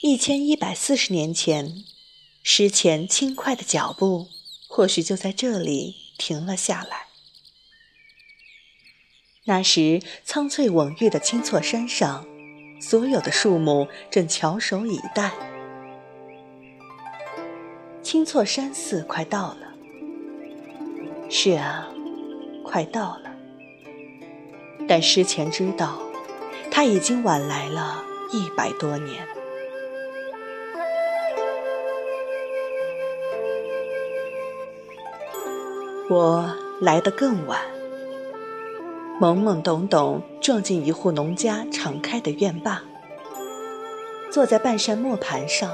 一千一百四十年前，诗前轻快的脚步，或许就在这里停了下来。那时，苍翠蓊郁的青措山上，所有的树木正翘首以待。青措山寺快到了。是啊，快到了。但诗前知道，他已经晚来了一百多年。我来得更晚，懵懵懂懂撞进一户农家敞开的院坝，坐在半山磨盘上，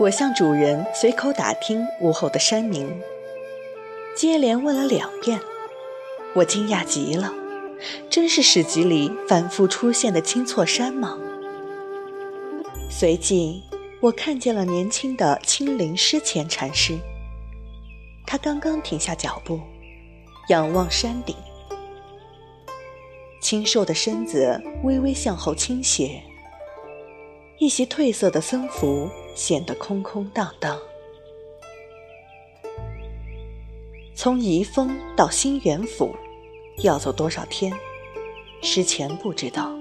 我向主人随口打听屋后的山名，接连问了两遍，我惊讶极了。真是史籍里反复出现的青错山吗？随即，我看见了年轻的青林诗前禅师。他刚刚停下脚步，仰望山顶，清瘦的身子微微向后倾斜，一袭褪色的僧服显得空空荡荡。从宜丰到新元府。要走多少天？诗前不知道，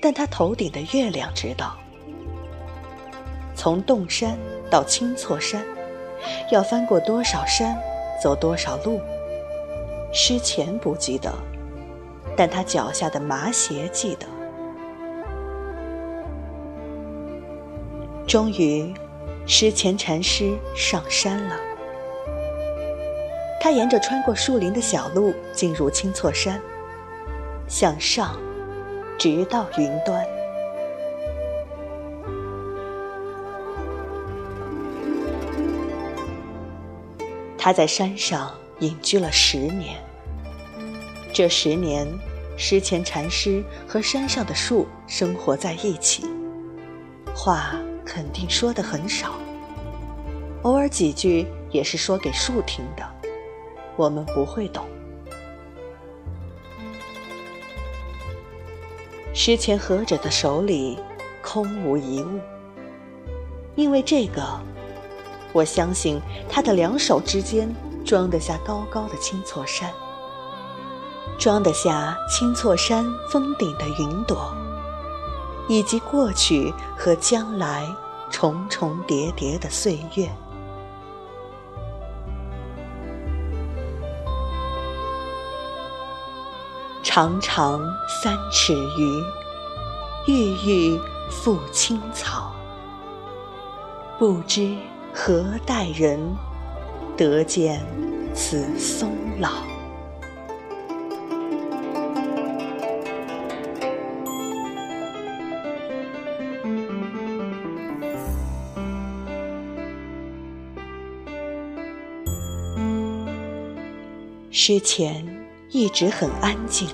但他头顶的月亮知道。从洞山到青措山，要翻过多少山，走多少路？诗前不记得，但他脚下的麻鞋记得。终于，诗前禅师上山了。他沿着穿过树林的小路进入青措山，向上，直到云端。他在山上隐居了十年。这十年，石前禅师和山上的树生活在一起，话肯定说的很少，偶尔几句也是说给树听的。我们不会懂。诗前合者的手里空无一物，因为这个，我相信他的两手之间装得下高高的青错山，装得下青错山峰顶的云朵，以及过去和将来重重叠叠的岁月。长长三尺余，郁郁复青草。不知何待人，得见此松老。诗前一直很安静。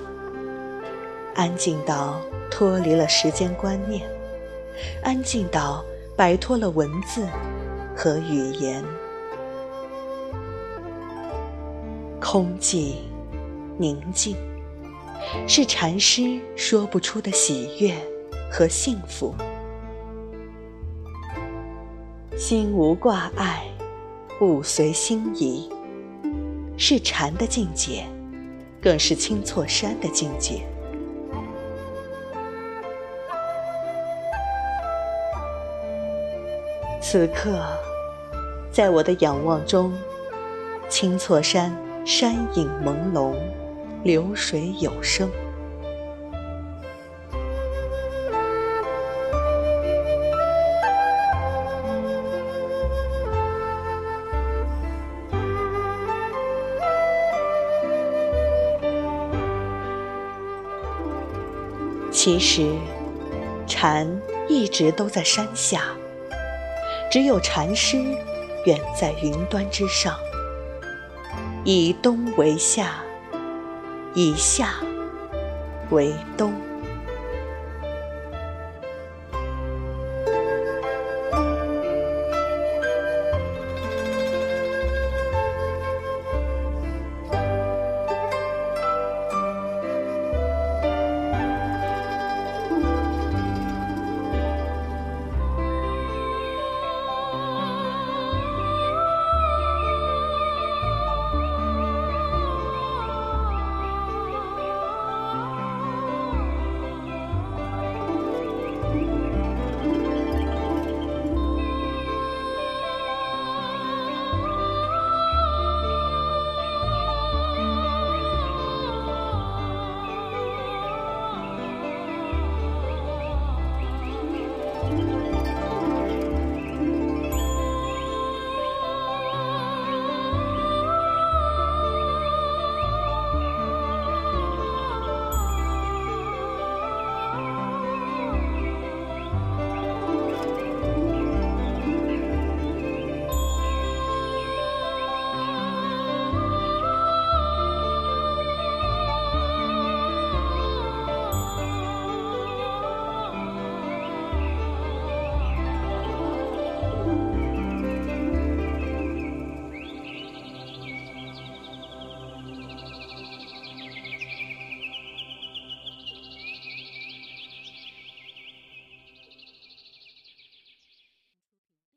安静到脱离了时间观念，安静到摆脱了文字和语言，空寂、宁静，是禅师说不出的喜悦和幸福。心无挂碍，物随心移，是禅的境界，更是青错山的境界。此刻，在我的仰望中，青错山山影朦胧，流水有声。其实，禅一直都在山下。只有禅师远在云端之上，以冬为夏，以夏为冬。